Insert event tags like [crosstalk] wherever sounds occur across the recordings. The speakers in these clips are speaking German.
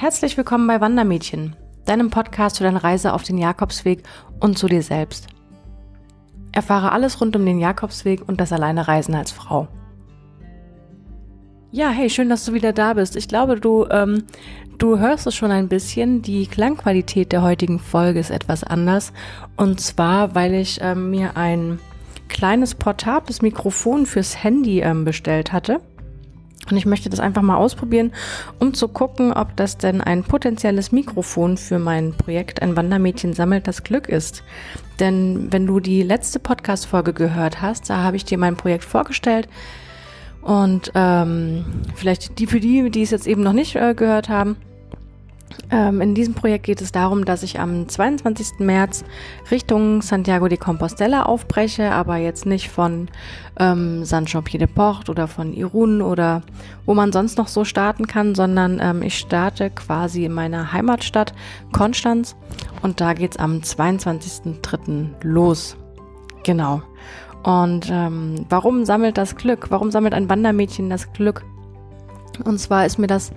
Herzlich willkommen bei Wandermädchen, deinem Podcast für deine Reise auf den Jakobsweg und zu dir selbst. Erfahre alles rund um den Jakobsweg und das alleine Reisen als Frau. Ja, hey, schön, dass du wieder da bist. Ich glaube, du, ähm, du hörst es schon ein bisschen. Die Klangqualität der heutigen Folge ist etwas anders. Und zwar, weil ich ähm, mir ein kleines portables Mikrofon fürs Handy ähm, bestellt hatte. Und ich möchte das einfach mal ausprobieren, um zu gucken, ob das denn ein potenzielles Mikrofon für mein Projekt Ein Wandermädchen sammelt das Glück ist. Denn wenn du die letzte Podcast-Folge gehört hast, da habe ich dir mein Projekt vorgestellt. Und ähm, vielleicht die für die, die es jetzt eben noch nicht äh, gehört haben, ähm, in diesem Projekt geht es darum, dass ich am 22. März Richtung Santiago de Compostela aufbreche, aber jetzt nicht von ähm, San Jean-Pied de Port oder von Irun oder wo man sonst noch so starten kann, sondern ähm, ich starte quasi in meiner Heimatstadt Konstanz und da geht es am 22.03. los. Genau. Und ähm, warum sammelt das Glück? Warum sammelt ein Wandermädchen das Glück? Und zwar ist mir das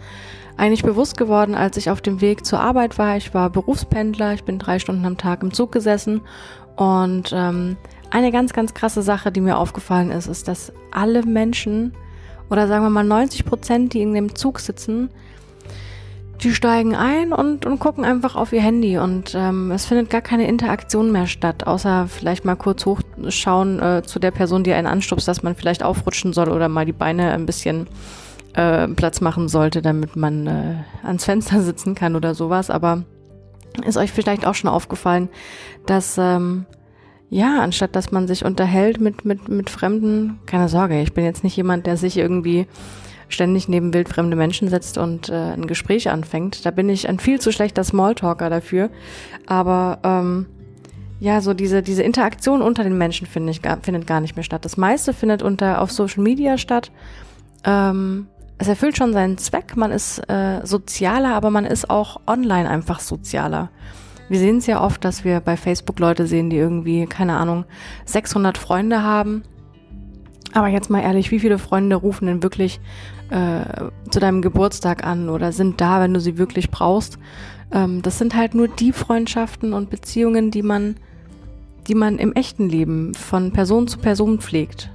eigentlich bewusst geworden, als ich auf dem Weg zur Arbeit war. Ich war Berufspendler, ich bin drei Stunden am Tag im Zug gesessen und ähm, eine ganz, ganz krasse Sache, die mir aufgefallen ist, ist, dass alle Menschen oder sagen wir mal 90 Prozent, die in dem Zug sitzen, die steigen ein und, und gucken einfach auf ihr Handy und ähm, es findet gar keine Interaktion mehr statt, außer vielleicht mal kurz hochschauen äh, zu der Person, die einen anstupst, dass man vielleicht aufrutschen soll oder mal die Beine ein bisschen äh, Platz machen sollte, damit man äh, ans Fenster [laughs] sitzen kann oder sowas. Aber ist euch vielleicht auch schon aufgefallen, dass ähm, ja, anstatt dass man sich unterhält mit, mit, mit Fremden, keine Sorge, ich bin jetzt nicht jemand, der sich irgendwie ständig neben wildfremde Menschen setzt und äh, ein Gespräch anfängt. Da bin ich ein viel zu schlechter Smalltalker dafür. Aber ähm, ja, so diese, diese Interaktion unter den Menschen finde ich, findet gar nicht mehr statt. Das meiste findet unter auf Social Media statt. Ähm, es erfüllt schon seinen Zweck. Man ist äh, sozialer, aber man ist auch online einfach sozialer. Wir sehen es ja oft, dass wir bei Facebook Leute sehen, die irgendwie, keine Ahnung, 600 Freunde haben. Aber jetzt mal ehrlich, wie viele Freunde rufen denn wirklich äh, zu deinem Geburtstag an oder sind da, wenn du sie wirklich brauchst? Ähm, das sind halt nur die Freundschaften und Beziehungen, die man, die man im echten Leben von Person zu Person pflegt.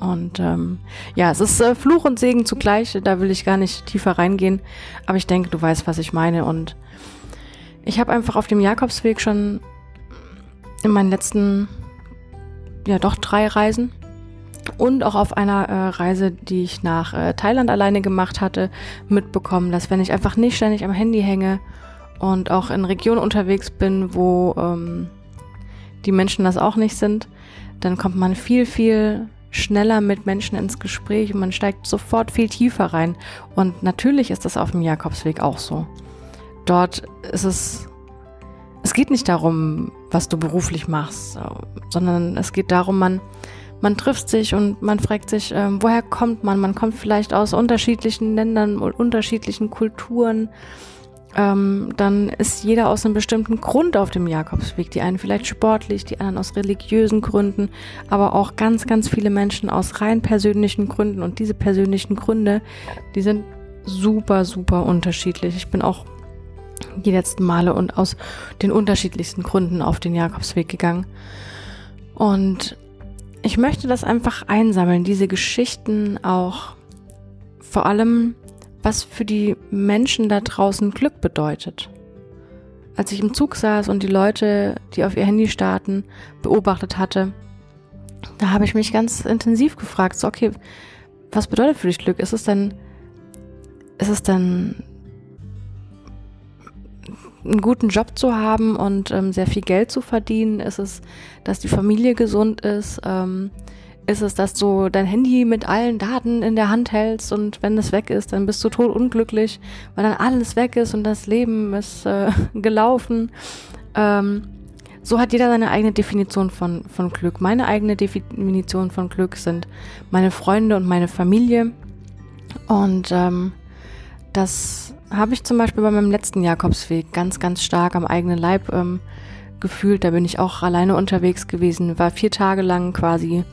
Und ähm, ja, es ist äh, Fluch und Segen zugleich, da will ich gar nicht tiefer reingehen, aber ich denke, du weißt, was ich meine. Und ich habe einfach auf dem Jakobsweg schon in meinen letzten, ja doch drei Reisen und auch auf einer äh, Reise, die ich nach äh, Thailand alleine gemacht hatte, mitbekommen, dass wenn ich einfach nicht ständig am Handy hänge und auch in Regionen unterwegs bin, wo ähm, die Menschen das auch nicht sind, dann kommt man viel, viel schneller mit Menschen ins Gespräch und man steigt sofort viel tiefer rein. Und natürlich ist das auf dem Jakobsweg auch so. Dort ist es, es geht nicht darum, was du beruflich machst, sondern es geht darum, man, man trifft sich und man fragt sich, äh, woher kommt man? Man kommt vielleicht aus unterschiedlichen Ländern und unterschiedlichen Kulturen ähm, dann ist jeder aus einem bestimmten Grund auf dem Jakobsweg. Die einen vielleicht sportlich, die anderen aus religiösen Gründen, aber auch ganz, ganz viele Menschen aus rein persönlichen Gründen. Und diese persönlichen Gründe, die sind super, super unterschiedlich. Ich bin auch die letzten Male und aus den unterschiedlichsten Gründen auf den Jakobsweg gegangen. Und ich möchte das einfach einsammeln, diese Geschichten auch vor allem was für die Menschen da draußen Glück bedeutet. Als ich im Zug saß und die Leute, die auf ihr Handy starten, beobachtet hatte, da habe ich mich ganz intensiv gefragt, so okay, was bedeutet für dich Glück? Ist es denn, ist es denn einen guten Job zu haben und ähm, sehr viel Geld zu verdienen? Ist es, dass die Familie gesund ist? Ähm, ist es, dass du dein Handy mit allen Daten in der Hand hältst und wenn es weg ist, dann bist du tot unglücklich, weil dann alles weg ist und das Leben ist äh, [laughs] gelaufen. Ähm, so hat jeder seine eigene Definition von, von Glück. Meine eigene Definition von Glück sind meine Freunde und meine Familie. Und ähm, das habe ich zum Beispiel bei meinem letzten Jakobsweg ganz, ganz stark am eigenen Leib ähm, gefühlt. Da bin ich auch alleine unterwegs gewesen, war vier Tage lang quasi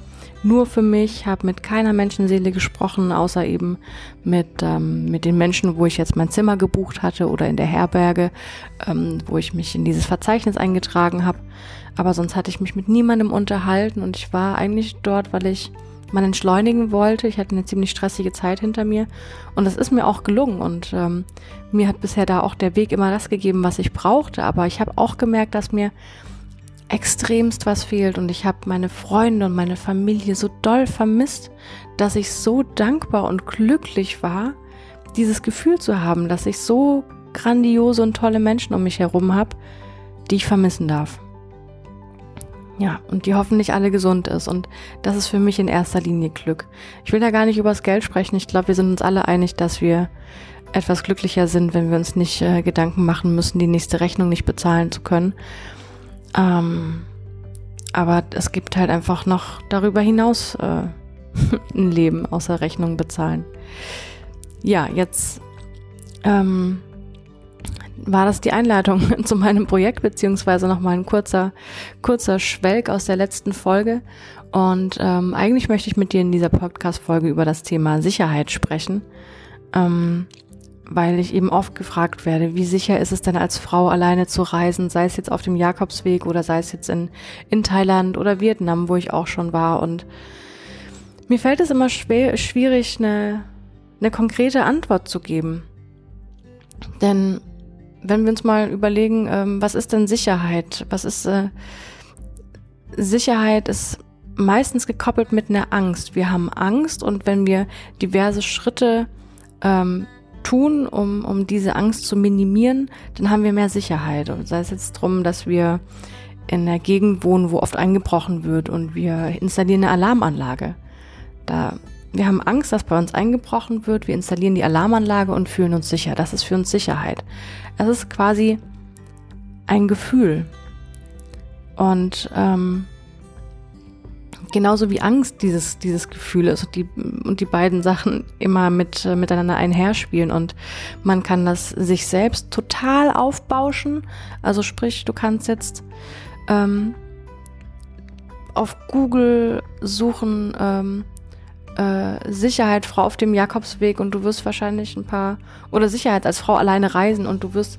nur für mich, habe mit keiner Menschenseele gesprochen, außer eben mit, ähm, mit den Menschen, wo ich jetzt mein Zimmer gebucht hatte oder in der Herberge, ähm, wo ich mich in dieses Verzeichnis eingetragen habe. Aber sonst hatte ich mich mit niemandem unterhalten und ich war eigentlich dort, weil ich man entschleunigen wollte. Ich hatte eine ziemlich stressige Zeit hinter mir und das ist mir auch gelungen und ähm, mir hat bisher da auch der Weg immer das gegeben, was ich brauchte. Aber ich habe auch gemerkt, dass mir extremst was fehlt und ich habe meine Freunde und meine Familie so doll vermisst, dass ich so dankbar und glücklich war, dieses Gefühl zu haben, dass ich so grandiose und tolle Menschen um mich herum habe, die ich vermissen darf. Ja, und die hoffentlich alle gesund ist. Und das ist für mich in erster Linie Glück. Ich will da gar nicht über das Geld sprechen. Ich glaube, wir sind uns alle einig, dass wir etwas glücklicher sind, wenn wir uns nicht äh, Gedanken machen müssen, die nächste Rechnung nicht bezahlen zu können. Ähm, aber es gibt halt einfach noch darüber hinaus äh, [laughs] ein Leben außer Rechnung bezahlen. Ja, jetzt ähm, war das die Einleitung [laughs] zu meinem Projekt, beziehungsweise nochmal ein kurzer, kurzer Schwelg aus der letzten Folge. Und ähm, eigentlich möchte ich mit dir in dieser Podcast-Folge über das Thema Sicherheit sprechen, ähm, weil ich eben oft gefragt werde, wie sicher ist es denn als Frau alleine zu reisen, sei es jetzt auf dem Jakobsweg oder sei es jetzt in, in Thailand oder Vietnam, wo ich auch schon war. Und mir fällt es immer schwer, schwierig, eine, eine konkrete Antwort zu geben. Denn wenn wir uns mal überlegen, ähm, was ist denn Sicherheit? Was ist äh, Sicherheit ist meistens gekoppelt mit einer Angst. Wir haben Angst und wenn wir diverse Schritte ähm, tun, um, um diese Angst zu minimieren, dann haben wir mehr Sicherheit. Und sei es jetzt darum, dass wir in einer Gegend wohnen, wo oft eingebrochen wird und wir installieren eine Alarmanlage. Da wir haben Angst, dass bei uns eingebrochen wird. Wir installieren die Alarmanlage und fühlen uns sicher. Das ist für uns Sicherheit. Es ist quasi ein Gefühl. Und ähm, genauso wie Angst dieses, dieses Gefühl ist und die, und die beiden Sachen immer mit, äh, miteinander einherspielen und man kann das sich selbst total aufbauschen. Also sprich, du kannst jetzt ähm, auf Google suchen, ähm, äh, Sicherheit Frau auf dem Jakobsweg und du wirst wahrscheinlich ein paar oder Sicherheit als Frau alleine reisen und du wirst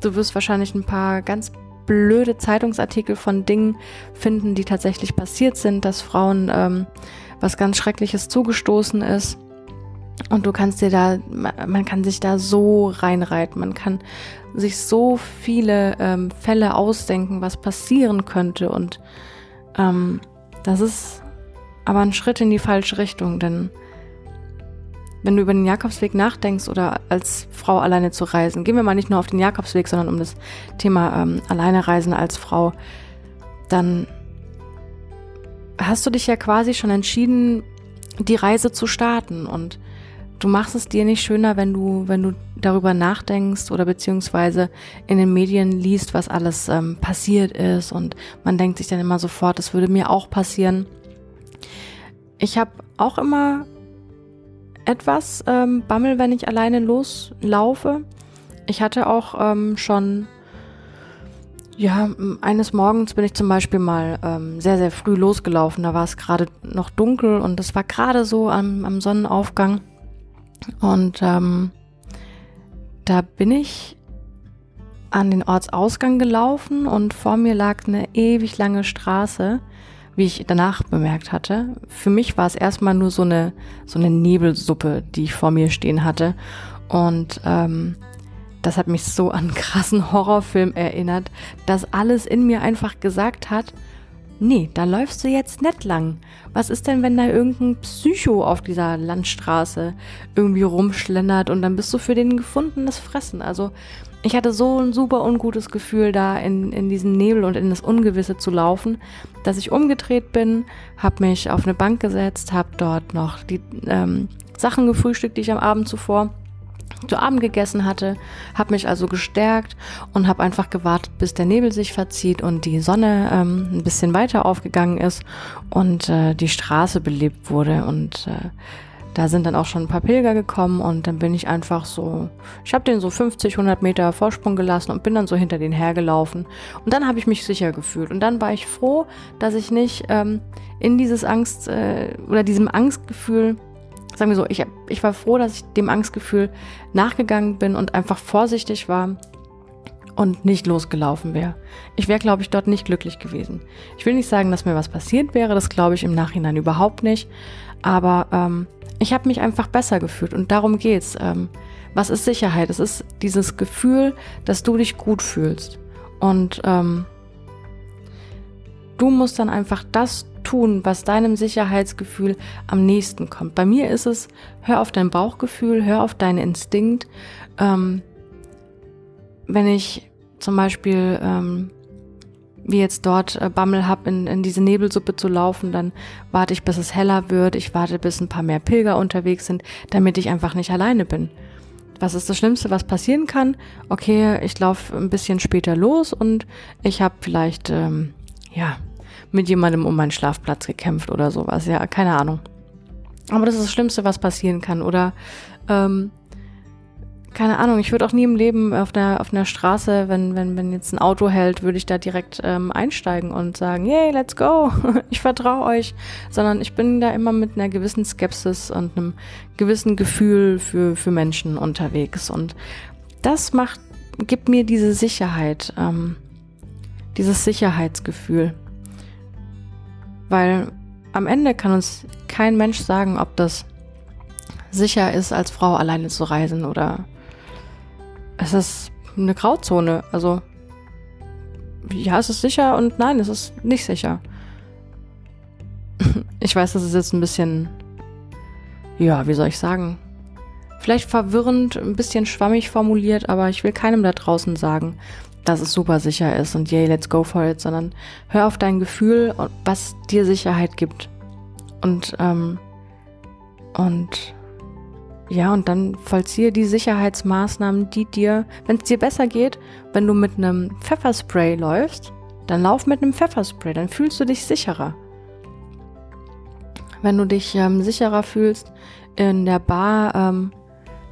du wirst wahrscheinlich ein paar ganz blöde Zeitungsartikel von Dingen finden, die tatsächlich passiert sind, dass Frauen ähm, was ganz Schreckliches zugestoßen ist. Und du kannst dir da, man kann sich da so reinreiten, man kann sich so viele ähm, Fälle ausdenken, was passieren könnte. Und ähm, das ist aber ein Schritt in die falsche Richtung, denn wenn du über den Jakobsweg nachdenkst oder als Frau alleine zu reisen, gehen wir mal nicht nur auf den Jakobsweg, sondern um das Thema ähm, alleine reisen als Frau, dann hast du dich ja quasi schon entschieden, die Reise zu starten und du machst es dir nicht schöner, wenn du, wenn du darüber nachdenkst oder beziehungsweise in den Medien liest, was alles ähm, passiert ist und man denkt sich dann immer sofort, das würde mir auch passieren. Ich habe auch immer etwas ähm, Bammel, wenn ich alleine loslaufe. Ich hatte auch ähm, schon, ja, eines Morgens bin ich zum Beispiel mal ähm, sehr, sehr früh losgelaufen. Da war es gerade noch dunkel und es war gerade so am, am, Sonnenaufgang. Und ähm, da bin ich an den Ortsausgang gelaufen und vor mir lag eine ewig lange Straße wie ich danach bemerkt hatte. Für mich war es erstmal nur so eine, so eine Nebelsuppe, die ich vor mir stehen hatte. Und ähm, das hat mich so an einen krassen Horrorfilm erinnert, dass alles in mir einfach gesagt hat, nee, da läufst du jetzt nicht lang. Was ist denn, wenn da irgendein Psycho auf dieser Landstraße irgendwie rumschlendert und dann bist du für den gefundenes Fressen? Also ich hatte so ein super ungutes Gefühl, da in, in diesen Nebel und in das Ungewisse zu laufen, dass ich umgedreht bin, habe mich auf eine Bank gesetzt, habe dort noch die ähm, Sachen gefrühstückt, die ich am Abend zuvor zu Abend gegessen hatte, habe mich also gestärkt und habe einfach gewartet, bis der Nebel sich verzieht und die Sonne ähm, ein bisschen weiter aufgegangen ist und äh, die Straße belebt wurde und äh, da sind dann auch schon ein paar Pilger gekommen und dann bin ich einfach so, ich habe den so 50, 100 Meter Vorsprung gelassen und bin dann so hinter den hergelaufen. Und dann habe ich mich sicher gefühlt. Und dann war ich froh, dass ich nicht ähm, in dieses Angst äh, oder diesem Angstgefühl, sagen wir so, ich, ich war froh, dass ich dem Angstgefühl nachgegangen bin und einfach vorsichtig war und nicht losgelaufen wäre. Ich wäre, glaube ich, dort nicht glücklich gewesen. Ich will nicht sagen, dass mir was passiert wäre, das glaube ich im Nachhinein überhaupt nicht. Aber ähm, ich habe mich einfach besser gefühlt und darum geht's. Ähm, was ist Sicherheit? Es ist dieses Gefühl, dass du dich gut fühlst. Und ähm, du musst dann einfach das tun, was deinem Sicherheitsgefühl am nächsten kommt. Bei mir ist es, hör auf dein Bauchgefühl, hör auf deinen Instinkt. Ähm, wenn ich zum Beispiel ähm, wie jetzt dort äh, Bammel habe, in, in diese Nebelsuppe zu laufen, dann warte ich, bis es heller wird. Ich warte, bis ein paar mehr Pilger unterwegs sind, damit ich einfach nicht alleine bin. Was ist das Schlimmste, was passieren kann? Okay, ich laufe ein bisschen später los und ich habe vielleicht, ähm, ja, mit jemandem um meinen Schlafplatz gekämpft oder sowas. Ja, keine Ahnung. Aber das ist das Schlimmste, was passieren kann. Oder ähm, keine Ahnung, ich würde auch nie im Leben auf der, auf einer Straße, wenn, wenn, wenn jetzt ein Auto hält, würde ich da direkt ähm, einsteigen und sagen, yay, let's go, [laughs] ich vertraue euch. Sondern ich bin da immer mit einer gewissen Skepsis und einem gewissen Gefühl für, für Menschen unterwegs. Und das macht, gibt mir diese Sicherheit, ähm, dieses Sicherheitsgefühl. Weil am Ende kann uns kein Mensch sagen, ob das sicher ist, als Frau alleine zu reisen oder es ist eine Grauzone. Also, ja, es ist sicher und nein, es ist nicht sicher. [laughs] Ich weiß, das ist jetzt ein bisschen, ja, wie soll ich sagen? Vielleicht verwirrend, ein bisschen schwammig formuliert, aber ich will keinem da draußen sagen, dass es super sicher ist und yay, let's go for it, sondern hör auf dein Gefühl, was dir Sicherheit gibt. Und, ähm, und ja, und dann vollziehe die Sicherheitsmaßnahmen, die dir, wenn es dir besser geht, wenn du mit einem Pfefferspray läufst, dann lauf mit einem Pfefferspray, dann fühlst du dich sicherer. Wenn du dich ähm, sicherer fühlst, in der Bar ähm,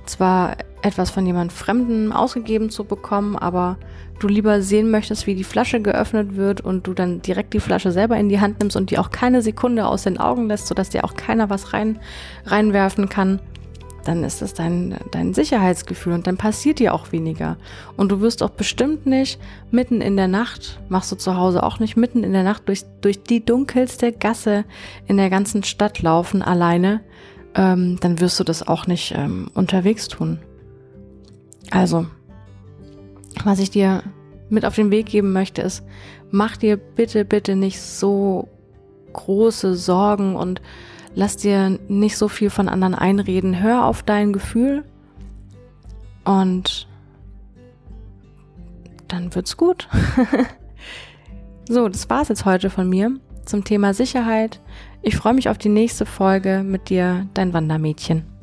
zwar etwas von jemand Fremden ausgegeben zu bekommen, aber du lieber sehen möchtest, wie die Flasche geöffnet wird und du dann direkt die Flasche selber in die Hand nimmst und die auch keine Sekunde aus den Augen lässt, sodass dir auch keiner was rein, reinwerfen kann, dann ist es dein, dein Sicherheitsgefühl und dann passiert dir auch weniger. Und du wirst auch bestimmt nicht mitten in der Nacht, machst du zu Hause auch nicht, mitten in der Nacht durch, durch die dunkelste Gasse in der ganzen Stadt laufen alleine, ähm, dann wirst du das auch nicht ähm, unterwegs tun. Also, was ich dir mit auf den Weg geben möchte, ist, mach dir bitte, bitte nicht so große Sorgen und Lass dir nicht so viel von anderen einreden. Hör auf dein Gefühl und dann wird's gut. [laughs] so, das war's jetzt heute von mir zum Thema Sicherheit. Ich freue mich auf die nächste Folge mit dir, dein Wandermädchen.